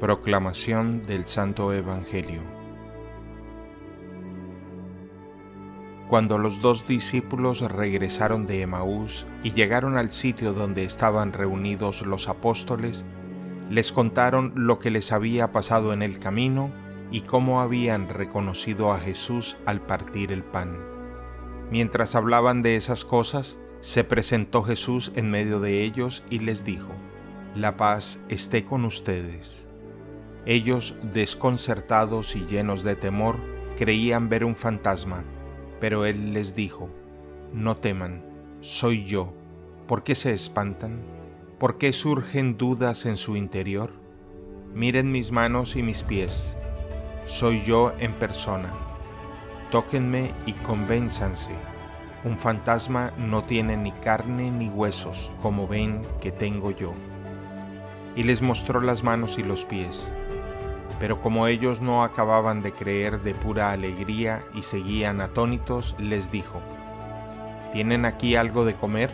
Proclamación del Santo Evangelio Cuando los dos discípulos regresaron de Emaús y llegaron al sitio donde estaban reunidos los apóstoles, les contaron lo que les había pasado en el camino y cómo habían reconocido a Jesús al partir el pan. Mientras hablaban de esas cosas, se presentó Jesús en medio de ellos y les dijo, La paz esté con ustedes. Ellos, desconcertados y llenos de temor, creían ver un fantasma, pero él les dijo, No teman, soy yo. ¿Por qué se espantan? ¿Por qué surgen dudas en su interior? Miren mis manos y mis pies. Soy yo en persona. Tóquenme y convénzanse. Un fantasma no tiene ni carne ni huesos, como ven que tengo yo. Y les mostró las manos y los pies pero como ellos no acababan de creer de pura alegría y seguían atónitos, les dijo, ¿Tienen aquí algo de comer?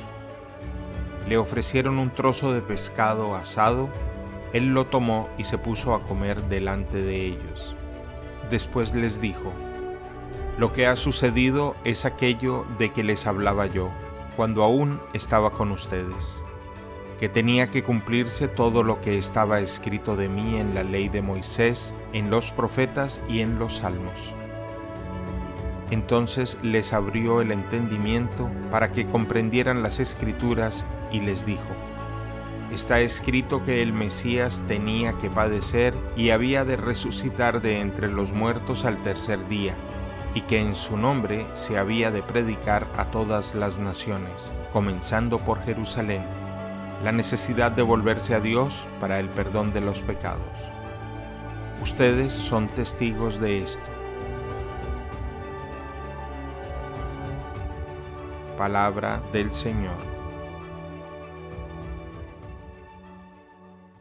Le ofrecieron un trozo de pescado asado, él lo tomó y se puso a comer delante de ellos. Después les dijo, Lo que ha sucedido es aquello de que les hablaba yo, cuando aún estaba con ustedes que tenía que cumplirse todo lo que estaba escrito de mí en la ley de Moisés, en los profetas y en los salmos. Entonces les abrió el entendimiento para que comprendieran las escrituras y les dijo, Está escrito que el Mesías tenía que padecer y había de resucitar de entre los muertos al tercer día, y que en su nombre se había de predicar a todas las naciones, comenzando por Jerusalén la necesidad de volverse a Dios para el perdón de los pecados. Ustedes son testigos de esto. Palabra del Señor.